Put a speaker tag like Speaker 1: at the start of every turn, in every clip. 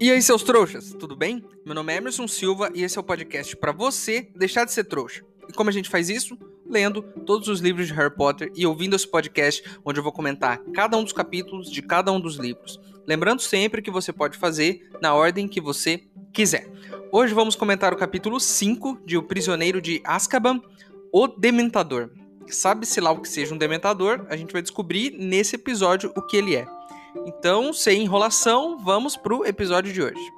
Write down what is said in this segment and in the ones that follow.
Speaker 1: E aí, seus trouxas, tudo bem? Meu nome é Emerson Silva e esse é o podcast para você deixar de ser trouxa. E como a gente faz isso? Lendo todos os livros de Harry Potter e ouvindo esse podcast onde eu vou comentar cada um dos capítulos de cada um dos livros. Lembrando sempre que você pode fazer na ordem que você quiser. Hoje vamos comentar o capítulo 5 de O Prisioneiro de Azkaban, O Dementador. Sabe-se lá o que seja um dementador, a gente vai descobrir nesse episódio o que ele é. Então, sem enrolação, vamos pro episódio de hoje.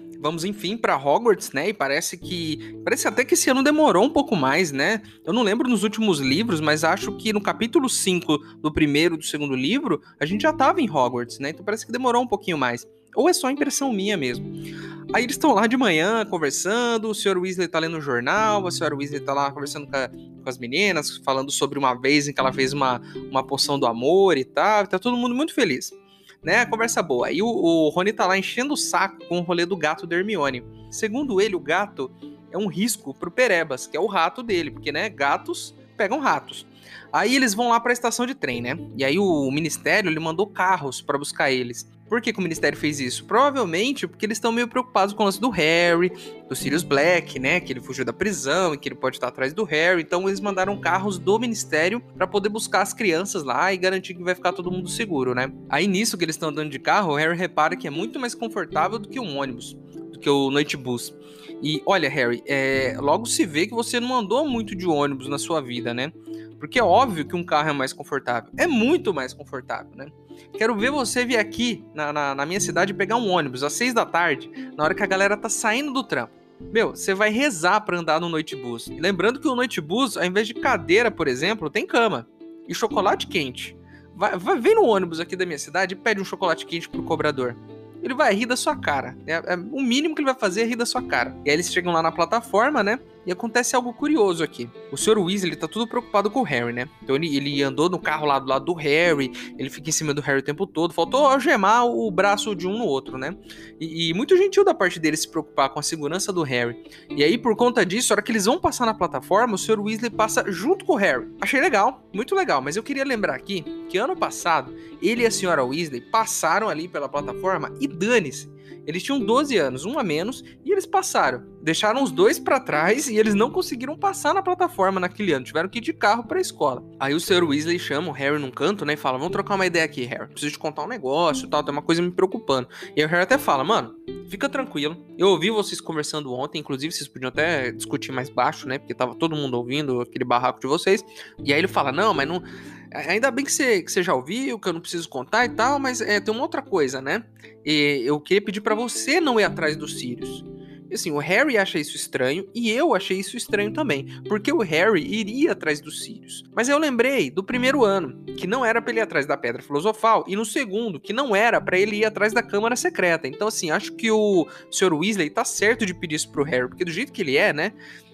Speaker 1: Vamos enfim para Hogwarts, né? E parece que parece até que esse ano demorou um pouco mais, né? Eu não lembro nos últimos livros, mas acho que no capítulo 5 do primeiro do segundo livro, a gente já estava em Hogwarts, né? Então parece que demorou um pouquinho mais. Ou é só impressão minha mesmo. Aí eles estão lá de manhã conversando, o Sr. Weasley tá lendo o jornal, a Sra. Weasley tá lá conversando com, a, com, as meninas, falando sobre uma vez em que ela fez uma, uma poção do amor e tal. Tá todo mundo muito feliz né? Conversa boa. Aí o, o Rony tá lá enchendo o saco com o rolê do gato da Hermione. Segundo ele, o gato é um risco pro Perebas, que é o rato dele, porque, né, gatos pegam ratos. Aí eles vão lá para a estação de trem, né? E aí o ministério ele mandou carros para buscar eles. Por que, que, o Ministério fez isso? Provavelmente porque eles estão meio preocupados com o lance do Harry, do Sirius Black, né? Que ele fugiu da prisão e que ele pode estar atrás do Harry. Então eles mandaram carros do Ministério para poder buscar as crianças lá e garantir que vai ficar todo mundo seguro, né? Aí nisso que eles estão andando de carro, o Harry repara que é muito mais confortável do que um ônibus, do que o Noite Bus. E olha, Harry, é, logo se vê que você não andou muito de ônibus na sua vida, né? Porque é óbvio que um carro é mais confortável. É muito mais confortável, né? Quero ver você vir aqui na, na, na minha cidade pegar um ônibus às seis da tarde, na hora que a galera tá saindo do trampo. Meu, você vai rezar para andar no noite bus. lembrando que o noite bus, ao invés de cadeira, por exemplo, tem cama e chocolate quente. Vai, vai vem no ônibus aqui da minha cidade e pede um chocolate quente pro cobrador ele vai rir da sua cara. É, é, o mínimo que ele vai fazer é rir da sua cara. E aí eles chegam lá na plataforma, né? E acontece algo curioso aqui. O Sr. Weasley tá tudo preocupado com o Harry, né? Então ele, ele andou no carro lá do lado do Harry, ele fica em cima do Harry o tempo todo. Faltou algemar o braço de um no outro, né? E, e muito gentil da parte dele se preocupar com a segurança do Harry. E aí, por conta disso, a hora que eles vão passar na plataforma, o Sr. Weasley passa junto com o Harry. Achei legal, muito legal. Mas eu queria lembrar aqui que ano passado, ele e a Sra. Weasley passaram ali pela plataforma e dane-se eles tinham 12 anos, um a menos, e eles passaram. Deixaram os dois para trás e eles não conseguiram passar na plataforma naquele ano. Tiveram que ir de carro para a escola. Aí o Sr. Weasley chama o Harry num canto, né, e fala: "Vamos trocar uma ideia aqui, Harry. Preciso te contar um negócio, tal, tem uma coisa me preocupando". E o Harry até fala: "Mano, fica tranquilo. Eu ouvi vocês conversando ontem, inclusive vocês podiam até discutir mais baixo, né, porque tava todo mundo ouvindo aquele barraco de vocês". E aí ele fala: "Não, mas não Ainda bem que você, que você já ouviu, que eu não preciso contar e tal, mas é, tem uma outra coisa, né? E eu queria pedir para você não ir atrás dos Sirius. Assim, o Harry acha isso estranho e eu achei isso estranho também, porque o Harry iria atrás dos Sirius. Mas eu lembrei do primeiro ano, que não era para ele ir atrás da Pedra Filosofal, e no segundo, que não era para ele ir atrás da Câmara Secreta. Então assim, acho que o Sr. Weasley tá certo de pedir isso pro Harry, porque do jeito que ele é, né?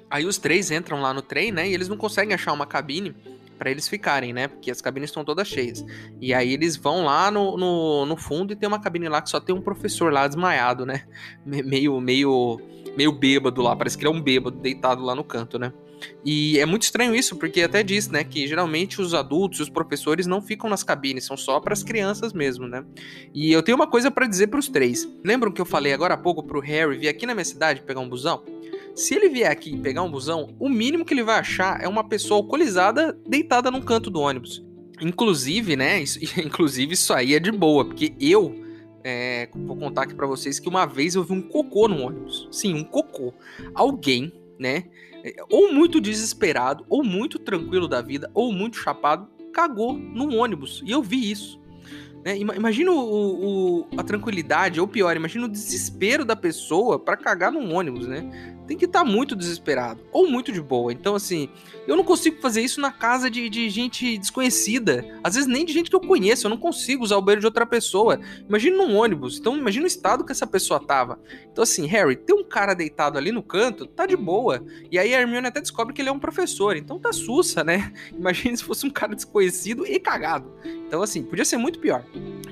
Speaker 1: Aí os três entram lá no trem, né? E eles não conseguem achar uma cabine para eles ficarem, né? Porque as cabines estão todas cheias. E aí eles vão lá no, no, no, fundo e tem uma cabine lá que só tem um professor lá desmaiado, né? Meio, meio, meio bêbado lá. Parece que ele é um bêbado deitado lá no canto, né? E é muito estranho isso, porque até diz, né, que geralmente os adultos os professores não ficam nas cabines, são só para as crianças mesmo, né? E eu tenho uma coisa para dizer para os três. Lembram que eu falei agora há pouco pro Harry vir aqui na minha cidade pegar um busão? Se ele vier aqui e pegar um busão, o mínimo que ele vai achar é uma pessoa alcoolizada deitada num canto do ônibus. Inclusive, né? Isso, inclusive, isso aí é de boa, porque eu é, vou contar aqui para vocês que uma vez eu vi um cocô no ônibus. Sim, um cocô. Alguém, né? Ou muito desesperado, ou muito tranquilo da vida, ou muito chapado, cagou num ônibus. E eu vi isso. Né? Imagina o, o, a tranquilidade, ou pior, imagina o desespero da pessoa para cagar num ônibus, né? Tem que estar tá muito desesperado ou muito de boa. Então, assim, eu não consigo fazer isso na casa de, de gente desconhecida. Às vezes nem de gente que eu conheço. Eu não consigo usar o banheiro de outra pessoa. Imagina num ônibus. Então, imagina o estado que essa pessoa tava. Então, assim, Harry, tem um cara deitado ali no canto, tá de boa. E aí a Hermione até descobre que ele é um professor. Então tá sussa, né? Imagina se fosse um cara desconhecido e cagado. Então, assim, podia ser muito pior.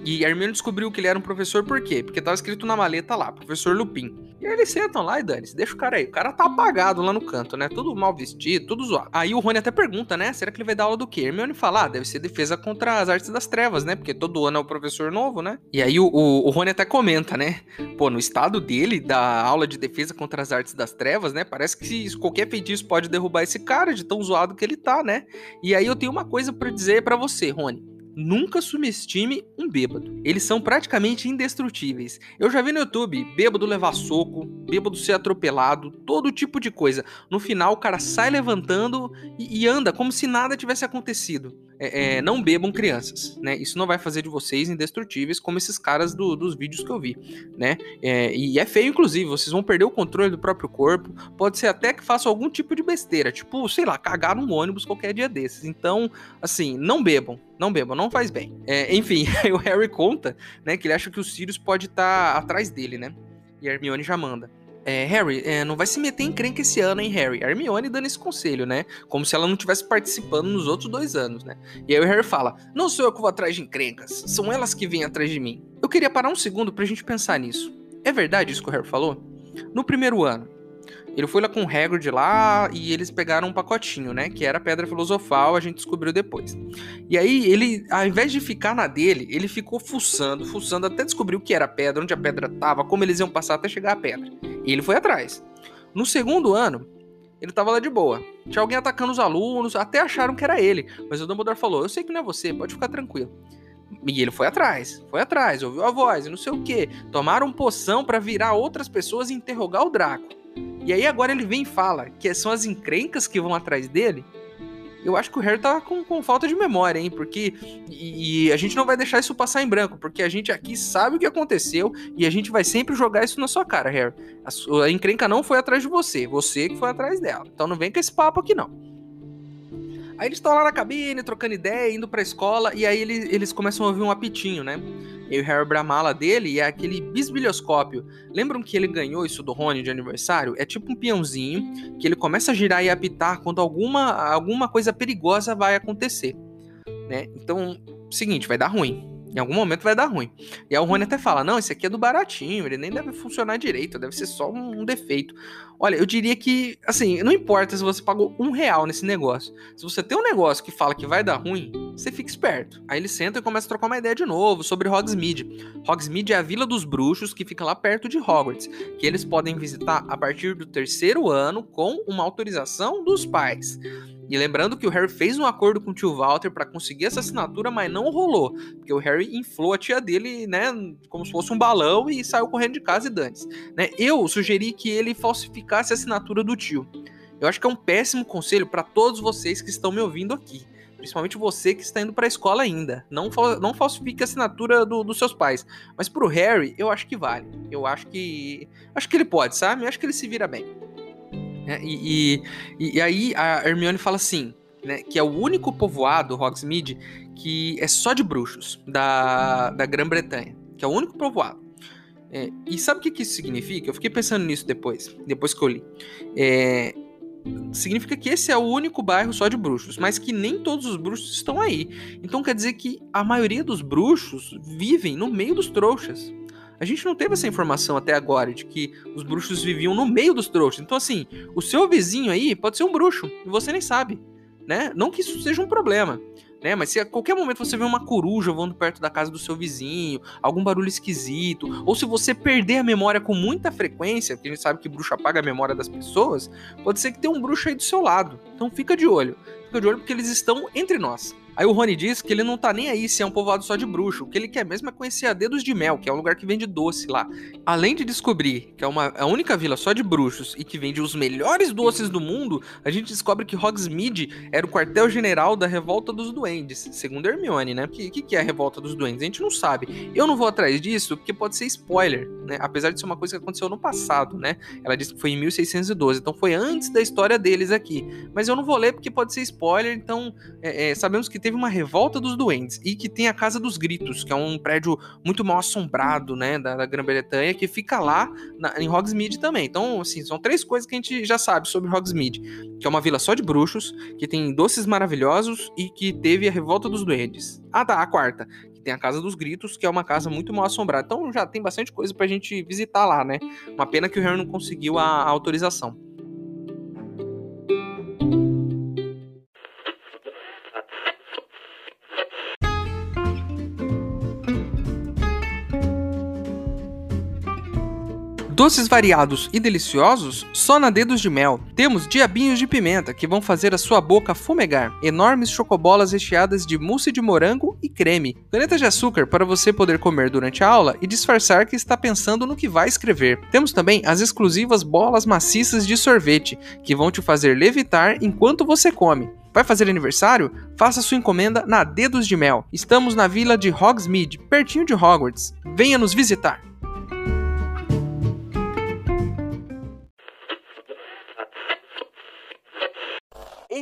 Speaker 1: E a Hermione descobriu que ele era um professor por quê? Porque tava escrito na maleta lá, professor Lupin. E aí eles sentam lá e dane-se, deixa o cara aí. O cara tá apagado lá no canto, né? Tudo mal vestido, tudo zoado. Aí o Rony até pergunta, né? Será que ele vai dar aula do quê? Hermione fala, ah, deve ser defesa contra as artes das trevas, né? Porque todo ano é o professor novo, né? E aí o, o, o Rony até comenta, né? Pô, no estado dele, da aula de defesa contra as artes das trevas, né? Parece que qualquer feitiço pode derrubar esse cara de tão zoado que ele tá, né? E aí eu tenho uma coisa para dizer para você, Rony. Nunca subestime um bêbado. Eles são praticamente indestrutíveis. Eu já vi no YouTube bêbado levar soco, bêbado ser atropelado, todo tipo de coisa. No final, o cara sai levantando e, e anda como se nada tivesse acontecido é, é, não bebam crianças, né? Isso não vai fazer de vocês indestrutíveis como esses caras do, dos vídeos que eu vi, né? É, e é feio, inclusive, vocês vão perder o controle do próprio corpo. Pode ser até que façam algum tipo de besteira, tipo, sei lá, cagar num ônibus qualquer dia desses. Então, assim, não bebam, não bebam, não faz bem. É, enfim, o Harry conta, né, que ele acha que o Sirius pode estar tá atrás dele, né? E a Hermione já manda. É, Harry, é, não vai se meter em crenca esse ano, hein, Harry? A Hermione dando esse conselho, né? Como se ela não tivesse participando nos outros dois anos, né? E aí o Harry fala: Não sou eu que vou atrás de encrencas, são elas que vêm atrás de mim. Eu queria parar um segundo pra gente pensar nisso. É verdade isso que o Harry falou? No primeiro ano, ele foi lá com o Hagrid lá e eles pegaram um pacotinho, né? Que era pedra filosofal, a gente descobriu depois. E aí ele, ao invés de ficar na dele, ele ficou fuçando, fuçando até descobrir o que era pedra, onde a pedra tava, como eles iam passar até chegar à pedra. E ele foi atrás. No segundo ano, ele tava lá de boa. Tinha alguém atacando os alunos, até acharam que era ele. Mas o Dumbledore falou: Eu sei que não é você, pode ficar tranquilo. E ele foi atrás, foi atrás, ouviu a voz não sei o que. Tomaram poção para virar outras pessoas e interrogar o Draco. E aí agora ele vem e fala que são as encrencas que vão atrás dele. Eu acho que o Harry tá com, com falta de memória, hein? Porque. E, e, a gente não vai deixar isso passar em branco, porque a gente aqui sabe o que aconteceu e a gente vai sempre jogar isso na sua cara, Harry. A, a encrenca não foi atrás de você, você que foi atrás dela. Então não vem com esse papo aqui, não. Aí eles estão lá na cabine, trocando ideia, indo pra escola, e aí eles, eles começam a ouvir um apitinho, né? E o Harry abre a mala dele e é aquele bisbilhoscópio. Lembram que ele ganhou isso do Rony de aniversário? É tipo um peãozinho que ele começa a girar e apitar quando alguma, alguma coisa perigosa vai acontecer, né? Então, seguinte, vai dar ruim. Em algum momento vai dar ruim. E aí o Rony até fala: não, esse aqui é do baratinho, ele nem deve funcionar direito, deve ser só um, defeito. Olha, eu diria que, assim, não importa se você pagou um real nesse negócio. Se você tem um negócio que fala que vai dar ruim, você fica esperto. Aí ele senta e começa a trocar uma ideia de novo sobre Hogsmeade. Hogsmeade é a vila dos bruxos que fica lá perto de Hogwarts, que eles podem visitar a partir do terceiro ano com uma autorização dos pais. E lembrando que o Harry fez um acordo com o tio Walter para conseguir essa assinatura, mas não rolou, porque o Harry inflou a tia dele, né, como se fosse um balão e saiu correndo de casa e dane né? Eu sugeri que ele falsificasse a assinatura do tio. Eu acho que é um péssimo conselho para todos vocês que estão me ouvindo aqui. Principalmente você que está indo para a escola ainda. Não, não falsifique a assinatura do, dos seus pais. Mas pro Harry, eu acho que vale. Eu acho que. Acho que ele pode, sabe? Eu acho que ele se vira bem. É, e, e, e, aí a Hermione fala assim, né, que é o único povoado, Hogsmeade, que é só de bruxos da, da Grã-Bretanha, que é o único povoado. É, e sabe o que, que isso significa? Eu fiquei pensando nisso depois, depois que eu li. É, significa que esse é o único bairro só de bruxos, mas que nem todos os bruxos estão aí. Então quer dizer que a maioria dos bruxos vivem no meio dos trouxas. A gente não teve essa informação até agora de que os bruxos viviam no meio dos trouxas. Então, assim, o seu vizinho aí pode ser um bruxo e você nem sabe, né? Não que isso seja um problema, né? Mas se a qualquer momento você vê uma coruja voando perto da casa do seu vizinho, algum barulho esquisito, ou se você perder a memória com muita frequência, porque a gente sabe que bruxo apaga a memória das pessoas, pode ser que tenha um bruxo aí do seu lado. Então fica de olho. Fica de olho porque eles estão entre nós. Aí o Rony diz que ele não tá nem aí se é um povoado só de bruxo. O que ele quer mesmo é conhecer a Dedos de Mel, que é um lugar que vende doce lá. Além de descobrir que é uma, a única vila só de bruxos e que vende os melhores doces do mundo, a gente descobre que Hogsmeade era o quartel-general da Revolta dos Duendes, segundo Hermione, né? O que, que, que é a Revolta dos Duendes? A gente não sabe. Eu não vou atrás disso porque pode ser spoiler, né? Apesar de ser uma coisa que aconteceu no passado, né? Ela disse que foi em 1612, então foi antes da história deles aqui. Mas eu não vou ler porque pode ser spoiler, então é, é, sabemos que teve uma revolta dos duendes e que tem a Casa dos Gritos, que é um prédio muito mal assombrado, né, da, da Grã-Bretanha, que fica lá na, em Hogsmeade também. Então, assim, são três coisas que a gente já sabe sobre Hogsmeade, que é uma vila só de bruxos, que tem doces maravilhosos e que teve a revolta dos duendes. Ah, tá, a quarta, que tem a Casa dos Gritos, que é uma casa muito mal assombrada. Então já tem bastante coisa pra gente visitar lá, né? Uma pena que o Harry não conseguiu a, a autorização. Doces variados e deliciosos só na Dedos de Mel. Temos diabinhos de pimenta que vão fazer a sua boca fumegar. Enormes chocobolas recheadas de mousse de morango e creme. Canetas de açúcar para você poder comer durante a aula e disfarçar que está pensando no que vai escrever. Temos também as exclusivas bolas maciças de sorvete que vão te fazer levitar enquanto você come. Vai fazer aniversário? Faça sua encomenda na Dedos de Mel. Estamos na vila de Hogsmeade, pertinho de Hogwarts. Venha nos visitar.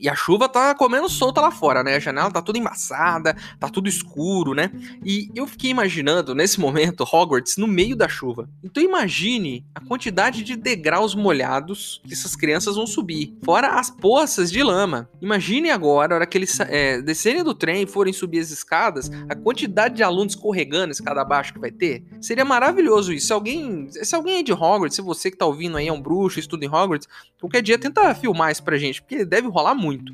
Speaker 1: E a chuva tá comendo solta lá fora, né? A janela tá toda embaçada, tá tudo escuro, né? E eu fiquei imaginando, nesse momento, Hogwarts no meio da chuva. Então imagine a quantidade de degraus molhados que essas crianças vão subir. Fora as poças de lama. Imagine agora, a hora que eles é, descerem do trem e forem subir as escadas, a quantidade de alunos escorregando escada abaixo que vai ter. Seria maravilhoso isso. Se alguém, se alguém é de Hogwarts, se você que tá ouvindo aí é um bruxo, estuda em Hogwarts, qualquer dia tenta filmar isso pra gente, porque deve rolar muito muito.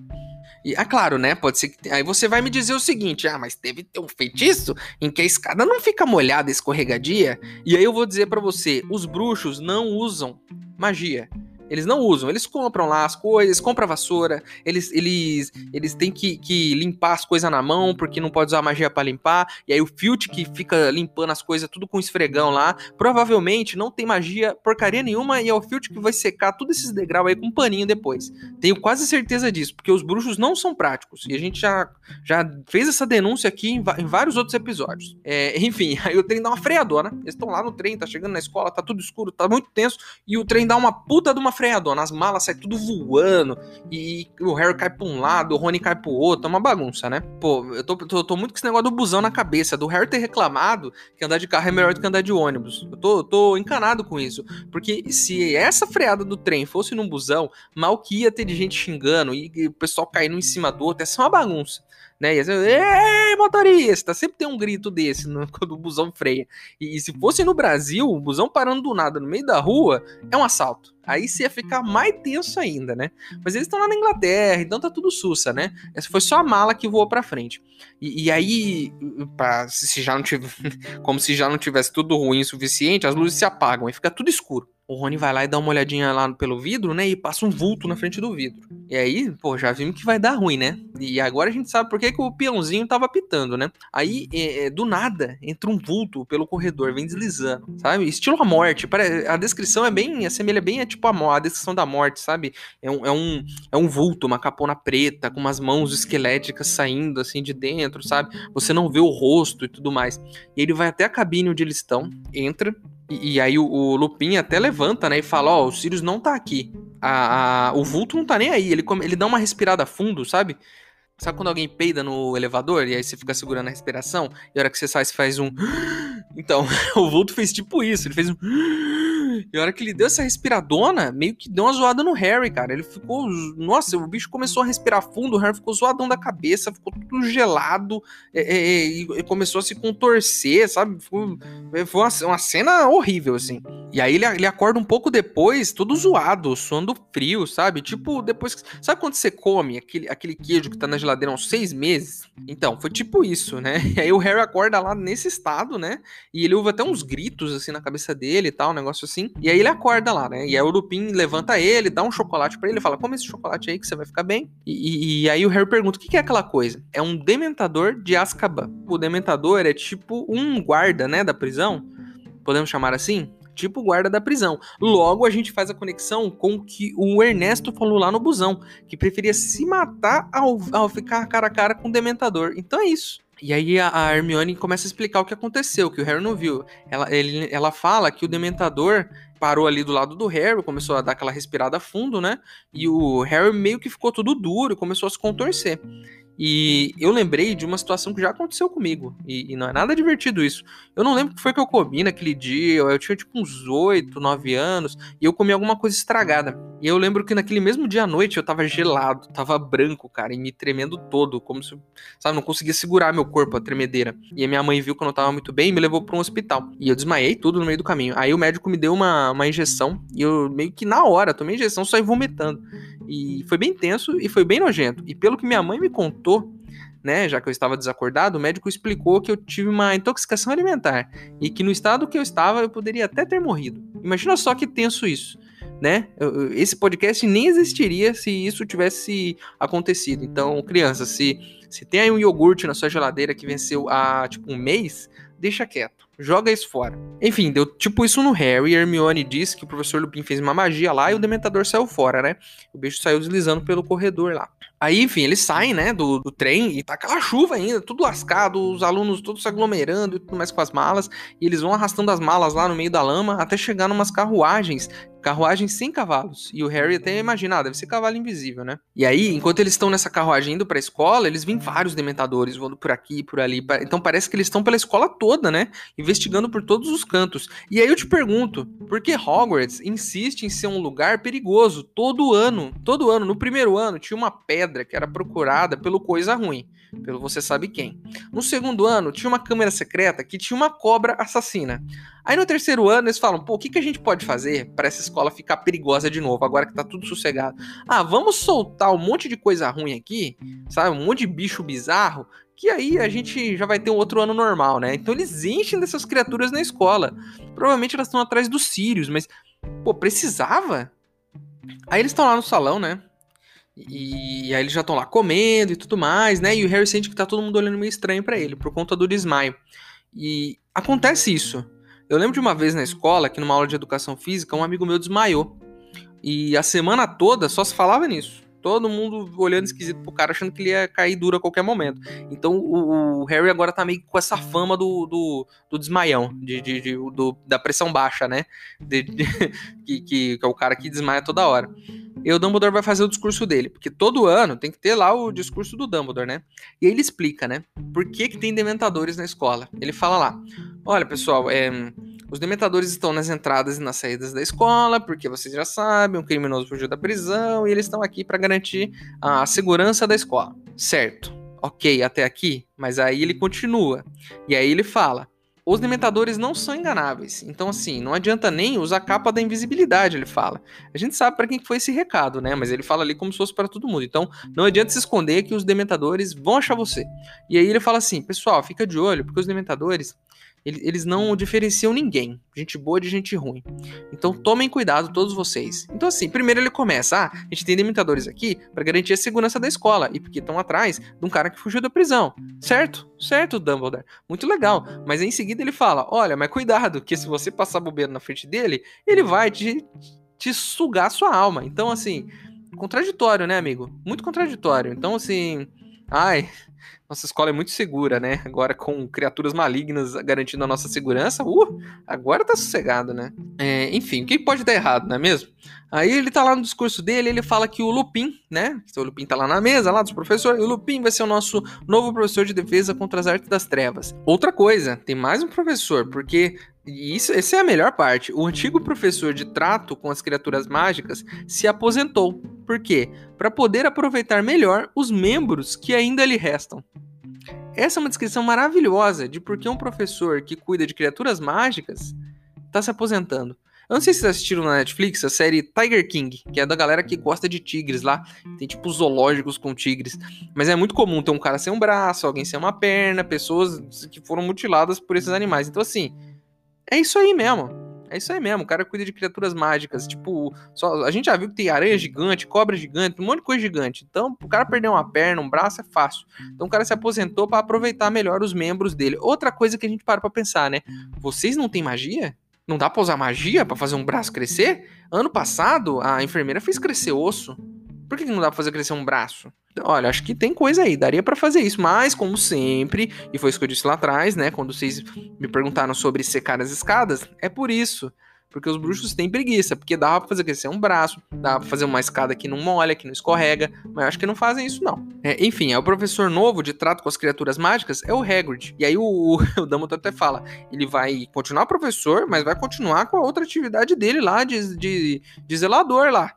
Speaker 1: E é claro, né? Pode ser que. Aí você vai me dizer o seguinte: ah, mas teve um feitiço em que a escada não fica molhada, escorregadia. E aí eu vou dizer para você: os bruxos não usam magia. Eles não usam, eles compram lá as coisas, compram vassoura, eles, eles, eles têm que, que limpar as coisas na mão, porque não pode usar magia para limpar, e aí o Filt que fica limpando as coisas tudo com esfregão lá, provavelmente não tem magia porcaria nenhuma, e é o Filt que vai secar todos esses degraus aí com um paninho depois. Tenho quase certeza disso, porque os bruxos não são práticos, e a gente já, já fez essa denúncia aqui em, em vários outros episódios. É, enfim, aí o trem dá uma freadona, eles estão lá no trem, tá chegando na escola, tá tudo escuro, tá muito tenso, e o trem dá uma puta de uma freadona, as malas saem tudo voando, e o Harry cai pra um lado, o Rony cai pro outro, é uma bagunça, né? Pô, eu tô, tô, tô, muito com esse negócio do busão na cabeça, do Harry ter reclamado que andar de carro é melhor do que andar de ônibus. Eu tô, tô encanado com isso, porque se essa freada do trem fosse num busão, mal que ia ter de gente xingando e, e o pessoal caindo em cima do outro, essa é uma bagunça né? E ei, motorista! Sempre tem um grito desse no, quando o busão freia. E, e, se fosse no Brasil, o busão parando do nada no meio da rua, é um assalto. Aí você ia ficar mais tenso ainda, né? Mas eles estão lá na Inglaterra, então tá tudo sussa, né? Essa foi só a mala que voou pra frente. E, e aí, pra, se já não tivesse, como se já não tivesse tudo ruim o suficiente, as luzes se apagam e fica tudo escuro o Rony vai lá e dá uma olhadinha lá pelo vidro, né? E passa um vulto na frente do vidro. E aí, pô, já vimos que vai dar ruim, né? E agora a gente sabe por que, que o peãozinho tava pitando, né? Aí, é, é do nada, entra um vulto pelo corredor, vem deslizando, sabe? Estilo a morte. A descrição é bem, assemelha bem a tipo a, a descrição da morte, sabe? É um, é, um, é um vulto, uma capona preta, com umas mãos esqueléticas saindo assim de dentro, sabe? Você não vê o rosto e tudo mais. E ele vai até a cabine onde eles estão, entra, e, e aí o, o, Lupin até levanta, né? E fala: Ó, oh, o Sirius não tá aqui. A, a, o vulto não tá nem aí. Ele, ele dá uma respirada fundo, sabe? Sabe quando alguém peida no elevador e aí você fica segurando a respiração? E a hora que você sai, você faz um. Então, o vulto fez tipo isso. Ele fez um. E a hora que ele deu essa respiradona, meio que deu uma zoada no Harry, cara. Ele ficou. Nossa, o bicho começou a respirar fundo, o Harry ficou zoadão da cabeça, ficou tudo gelado é, é, é e começou a se contorcer, sabe? Foi, foi uma, uma, cena horrível, assim. E aí ele, ele acorda um pouco depois, todo zoado, suando frio, sabe? Tipo, depois. Sabe quando você come aquele, aquele queijo que tá na geladeira há uns seis meses? Então, foi tipo isso, né? E aí o Harry acorda lá nesse estado, né? E ele ouve até uns gritos, assim, na cabeça dele e tal, um negócio assim. E aí ele acorda lá, né? E o Lupin levanta ele, dá um chocolate para ele, fala: Come esse chocolate aí que você vai ficar bem. E, e, e aí o Harry pergunta: O que, que é aquela coisa? É um dementador de Azkaban. O dementador é tipo um guarda, né, da prisão. Podemos chamar assim? tipo guarda da prisão. Logo, a gente faz a conexão com o que o Ernesto falou lá no busão, que preferia se matar ao, ao ficar cara a cara com o Dementador. Então é isso. E aí a, Hermione começa a explicar o que aconteceu, que o Harry não viu. Ela, ele, ela fala que o Dementador parou ali do lado do Harry, começou a dar aquela respirada fundo, né? E o Harry meio que ficou tudo duro, começou a se contorcer. E eu lembrei de uma situação que já aconteceu comigo. E, e, não é nada divertido isso. Eu não lembro o que foi que eu comi naquele dia. Eu, tinha tipo uns 8, 9 anos. E eu comi alguma coisa estragada. E eu lembro que naquele mesmo dia à noite eu tava gelado, tava branco, cara, e me tremendo todo. Como se, sabe, não conseguia segurar meu corpo, a tremedeira. E a minha mãe viu que eu não tava muito bem e me levou pra um hospital. E eu desmaiei tudo no meio do caminho. Aí o médico me deu uma, uma injeção. E eu meio que na hora tomei injeção, saí vomitando. E foi bem tenso e foi bem nojento. E pelo que minha mãe me contou, né, já que eu estava desacordado, o médico explicou que eu tive uma intoxicação alimentar e que no estado que eu estava eu poderia até ter morrido. Imagina só que tenso isso, né? Esse podcast nem existiria se isso tivesse acontecido. Então, criança, se, se tem aí um iogurte na sua geladeira que venceu há tipo um mês, deixa quieto. Joga isso fora. Enfim, deu tipo isso no Harry. Hermione disse que o professor Lupin fez uma magia lá e o Dementador saiu fora, né? O bicho saiu deslizando pelo corredor lá. Aí, enfim, eles saem, né, do, do, trem e tá aquela chuva ainda, tudo lascado, os alunos todos se aglomerando e tudo mais com as malas, e eles vão arrastando as malas lá no meio da lama até chegar numas carruagens carruagem sem cavalos. E o Harry até imagina, ah, deve ser cavalo invisível, né? E aí, enquanto eles estão nessa carruagem indo pra escola, eles veem vários dementadores voando por aqui, por ali. Então parece que eles estão pela escola toda, né? Investigando por todos os cantos. E aí eu te pergunto, por que Hogwarts insiste em ser um lugar perigoso todo ano? Todo ano, no primeiro ano, tinha uma pedra que era procurada pelo coisa ruim pelo você sabe quem. No segundo ano, tinha uma câmera secreta que tinha uma cobra assassina. Aí no terceiro ano, eles falam: pô, o que, que a gente pode fazer para essa escola ficar perigosa de novo, agora que tá tudo sossegado? Ah, vamos soltar um monte de coisa ruim aqui, sabe? Um monte de bicho bizarro, que aí a gente já vai ter um outro ano normal, né? Então eles enchem dessas criaturas na escola. Provavelmente elas estão atrás dos Sirius, mas, pô, precisava? Aí eles estão lá no salão, né? E, aí eles já estão lá comendo e tudo mais, né? E o Harry sente que tá todo mundo olhando meio estranho para ele, por conta do desmaio. E acontece isso. Eu lembro de uma vez na escola, que numa aula de educação física, um amigo meu desmaiou. E a semana toda só se falava nisso. Todo mundo olhando esquisito pro cara, achando que ele ia cair duro a qualquer momento. Então o, o Harry agora tá meio com essa fama do, do, do desmaião, de, de, de do, da pressão baixa, né? De, que, que, que é o cara que desmaia toda hora e o Dumbledore vai fazer o discurso dele, porque todo ano tem que ter lá o discurso do Dumbledore, né? E ele explica, né? Por que, que tem dementadores na escola. Ele fala lá: olha, pessoal, é, os dementadores estão nas entradas e nas saídas da escola, porque vocês já sabem, um criminoso fugiu da prisão e eles estão aqui para garantir a segurança da escola. Certo. Ok, até aqui, mas aí ele continua. E aí ele fala: os dementadores não são enganáveis. Então, assim, não adianta nem usar a capa da invisibilidade, ele fala. A gente sabe para quem foi esse recado, né? Mas ele fala ali como se fosse para todo mundo. Então, não adianta se esconder que os dementadores vão achar você. E aí ele fala assim: pessoal, fica de olho, porque os dementadores eles não diferenciam ninguém, gente boa de gente ruim. Então tomem cuidado todos vocês. Então assim, primeiro ele começa, ah, a gente tem dementadores aqui para garantir a segurança da escola e porque estão atrás de um cara que fugiu da prisão. Certo? Certo, Dumbledore. Muito legal. Mas em seguida ele fala, olha, mas cuidado, que se você passar bobeira na frente dele, ele vai te, te sugar sua alma. Então assim, contraditório, né, amigo? Muito contraditório. Então assim, ai, nossa escola é muito segura, né? Agora com criaturas malignas garantindo a nossa segurança, uh, agora tá sossegado, né? É, enfim, o que pode dar errado, não é mesmo? Aí ele tá lá no discurso dele, ele fala que o Lupin, né? O Lupin tá lá na mesa, lá dos professores, e o Lupin vai ser o nosso novo professor de defesa contra as artes das trevas. Outra coisa, tem mais um professor, porque E isso, essa é a melhor parte. O antigo professor de trato com as criaturas mágicas se aposentou. Por quê? Para poder aproveitar melhor os membros que ainda lhe restam. Essa é uma descrição maravilhosa de por que um professor que cuida de criaturas mágicas está se aposentando. Eu não sei se vocês assistiram na Netflix a série Tiger King, que é da galera que gosta de tigres lá. Tem tipo zoológicos com tigres. Mas é muito comum ter um cara sem um braço, alguém sem uma perna, pessoas que foram mutiladas por esses animais. Então, assim, é isso aí mesmo. É isso aí mesmo. O cara cuida de criaturas mágicas. Tipo, só, a gente já viu que tem aranha gigante, cobra gigante, um monte de coisa gigante. Então, o cara perder uma perna, um braço é fácil. Então, o cara se aposentou para aproveitar melhor os membros dele. Outra coisa que a gente para pra pensar, né? Vocês não têm magia? Não dá pra usar magia para fazer um braço crescer? Ano passado, a enfermeira fez crescer osso. Por que não dá pra fazer crescer um braço? Olha, acho que tem coisa aí, daria para fazer isso, mas como sempre, e foi isso que eu disse lá atrás, né, quando vocês me perguntaram sobre secar as escadas, é por isso. Porque os bruxos têm preguiça, porque dava pra fazer crescer um braço, dava pra fazer uma escada que não molha, que não escorrega, mas acho que não fazem isso não. É, enfim, é o professor novo de trato com as criaturas mágicas é o Hagrid. E aí o, o Dumbledore até fala, ele vai continuar professor, mas vai continuar com a outra atividade dele lá, de, de, de zelador lá.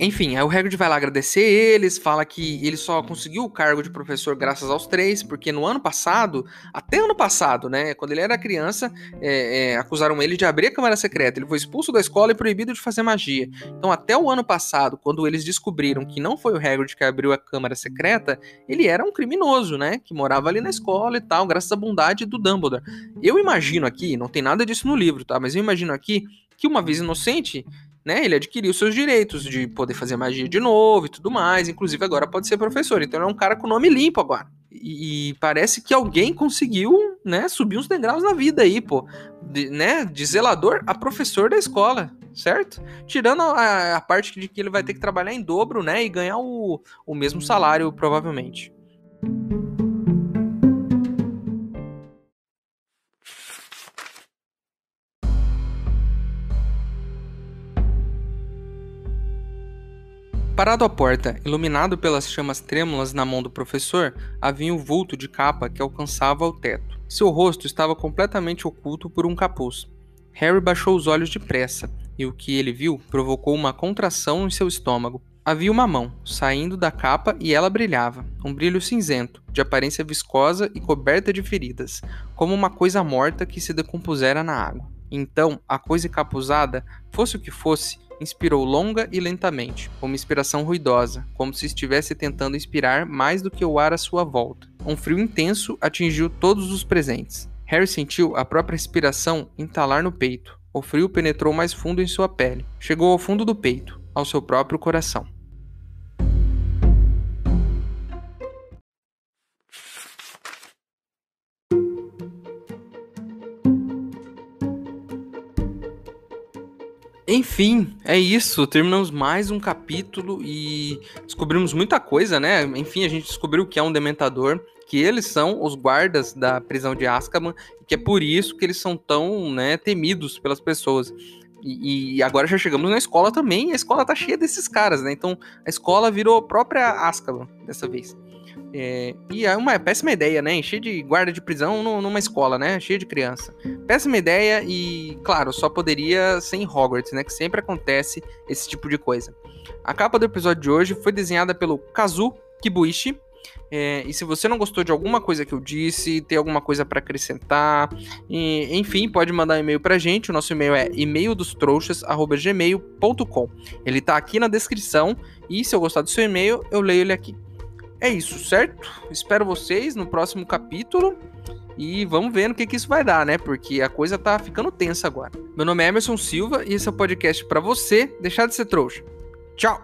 Speaker 1: Enfim, aí o Hagrid vai lá agradecer eles, fala que ele só conseguiu o cargo de professor graças aos três, porque no ano passado, até ano passado, né, quando ele era criança, é, é, acusaram ele de abrir a Câmara Secreta. Ele foi expulso da escola e proibido de fazer magia. Então, até o ano passado, quando eles descobriram que não foi o Hagrid que abriu a Câmara Secreta, ele era um criminoso, né, que morava ali na escola e tal, graças à bondade do Dumbledore. Eu imagino aqui, não tem nada disso no livro, tá, mas eu imagino aqui que uma vez inocente, né, ele adquiriu seus direitos de poder fazer magia de novo e tudo mais, inclusive agora pode ser professor, então ele é um cara com nome limpo agora. E, e parece que alguém conseguiu, né, subir uns degraus na vida aí, pô, de, né, de zelador a professor da escola, certo? Tirando a, a, parte de que ele vai ter que trabalhar em dobro, né, e ganhar o, o mesmo salário, provavelmente. Parado à porta, iluminado pelas chamas trêmulas na mão do professor, havia um vulto de capa que alcançava o teto. Seu rosto estava completamente oculto por um capuz. Harry baixou os olhos depressa, e o que ele viu provocou uma contração em seu estômago. Havia uma mão, saindo da capa e ela brilhava, um brilho cinzento, de aparência viscosa e coberta de feridas, como uma coisa morta que se decompusera na água. Então, a coisa encapuzada, fosse o que fosse, inspirou longa e lentamente, com uma inspiração ruidosa, como se estivesse tentando inspirar mais do que o ar à sua volta. Um frio intenso atingiu todos os presentes. Harry sentiu a própria respiração entalar no peito. O frio penetrou mais fundo em sua pele. Chegou ao fundo do peito, ao seu próprio coração. Enfim, é isso. Terminamos mais um capítulo e descobrimos muita coisa, né? Enfim, a gente descobriu que é um dementador, que eles são os guardas da prisão de Azkaban, e que é por isso que eles são tão, né, temidos pelas pessoas. E, e, agora já chegamos na escola também, a escola tá cheia desses caras, né? Então a escola virou a própria Azkaban dessa vez. É, e é uma péssima ideia, né? Encher de guarda de prisão numa escola, né? Cheia de criança. Péssima ideia e, claro, só poderia ser em Hogwarts, né? Que sempre acontece esse tipo de coisa. A capa do episódio de hoje foi desenhada pelo Kazu Kibuishi. É, e se você não gostou de alguma coisa que eu disse, tem alguma coisa para acrescentar, e, enfim, pode mandar um e-mail pra gente. O nosso e-mail é e-maildostrouxas.gmail.com. Ele tá aqui na descrição. E se eu gostar do seu e-mail, eu leio ele aqui. É isso, certo? Espero vocês no próximo capítulo. E vamos ver no que, que isso vai dar, né? Porque a coisa tá ficando tensa agora. Meu nome é Emerson Silva e esse é o podcast para você deixar de ser trouxa. Tchau!